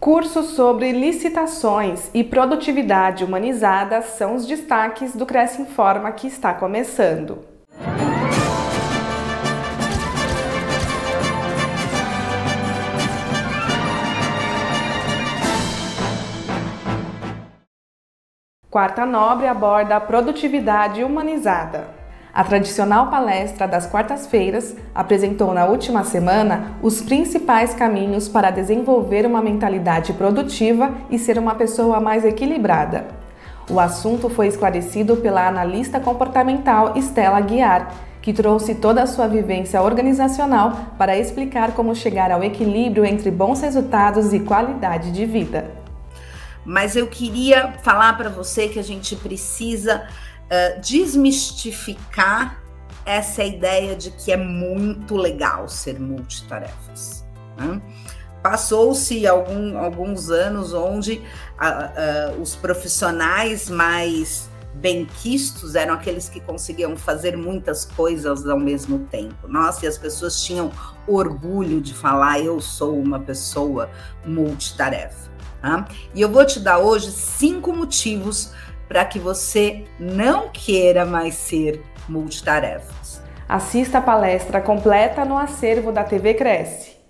Cursos sobre licitações e produtividade humanizada são os destaques do Cresce Informa que está começando. Quarta Nobre aborda a produtividade humanizada. A tradicional palestra das quartas-feiras apresentou na última semana os principais caminhos para desenvolver uma mentalidade produtiva e ser uma pessoa mais equilibrada. O assunto foi esclarecido pela analista comportamental Estela Guiar, que trouxe toda a sua vivência organizacional para explicar como chegar ao equilíbrio entre bons resultados e qualidade de vida. Mas eu queria falar para você que a gente precisa uh, desmistificar essa ideia de que é muito legal ser multitarefas. Né? Passou-se algum, alguns anos onde uh, uh, os profissionais mais benquistos eram aqueles que conseguiam fazer muitas coisas ao mesmo tempo. Nossa, e as pessoas tinham orgulho de falar: eu sou uma pessoa multitarefa. Tá? E eu vou te dar hoje cinco motivos para que você não queira mais ser multitarefas. Assista a palestra completa no acervo da TV Cresce.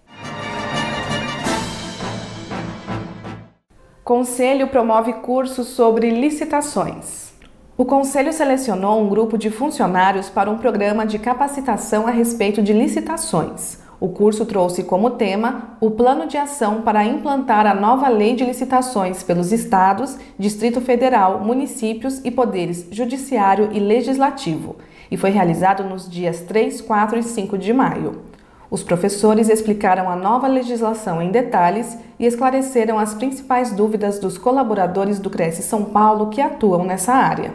Conselho promove cursos sobre licitações. O Conselho selecionou um grupo de funcionários para um programa de capacitação a respeito de licitações. O curso trouxe como tema o plano de ação para implantar a nova lei de licitações pelos estados, Distrito Federal, municípios e poderes judiciário e legislativo, e foi realizado nos dias 3, 4 e 5 de maio. Os professores explicaram a nova legislação em detalhes e esclareceram as principais dúvidas dos colaboradores do Cresce São Paulo que atuam nessa área.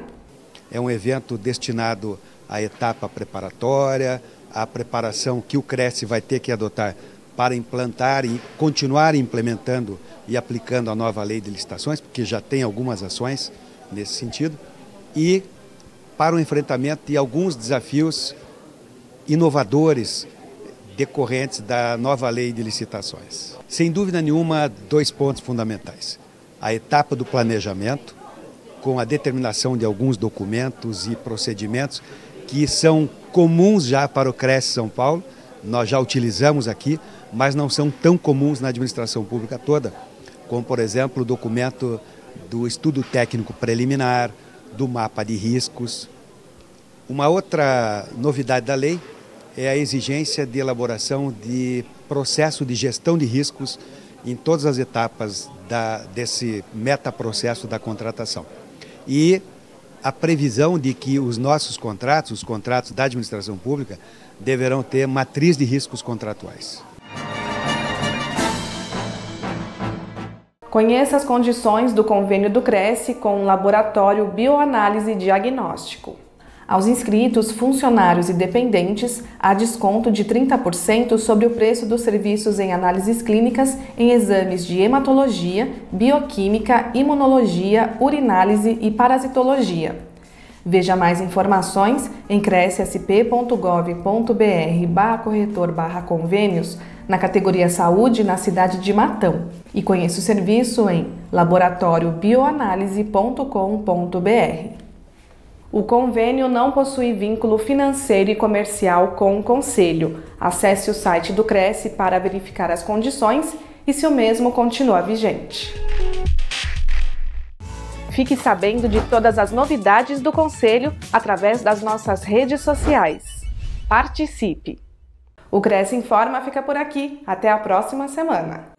É um evento destinado à etapa preparatória, a preparação que o Cresce vai ter que adotar para implantar e continuar implementando e aplicando a nova lei de licitações, porque já tem algumas ações nesse sentido, e para o enfrentamento de alguns desafios inovadores decorrentes da nova lei de licitações. Sem dúvida nenhuma, dois pontos fundamentais. A etapa do planejamento, com a determinação de alguns documentos e procedimentos que são comuns já para o Cresce São Paulo, nós já utilizamos aqui, mas não são tão comuns na administração pública toda, como, por exemplo, o documento do estudo técnico preliminar, do mapa de riscos. Uma outra novidade da lei é a exigência de elaboração de processo de gestão de riscos em todas as etapas da, desse metaprocesso da contratação. E a previsão de que os nossos contratos, os contratos da administração pública, deverão ter matriz de riscos contratuais. Conheça as condições do convênio do Cresce com o Laboratório Bioanálise Diagnóstico. Aos inscritos, funcionários e dependentes, há desconto de 30% sobre o preço dos serviços em análises clínicas em exames de hematologia, bioquímica, imunologia, urinálise e parasitologia. Veja mais informações em crescsp.gov.br barra corretor barra convênios na categoria Saúde na cidade de Matão e conheça o serviço em laboratóriobioanálise.com.br. O convênio não possui vínculo financeiro e comercial com o Conselho. Acesse o site do Cresce para verificar as condições e se o mesmo continua vigente. Fique sabendo de todas as novidades do Conselho através das nossas redes sociais. Participe! O Cresce Informa fica por aqui. Até a próxima semana!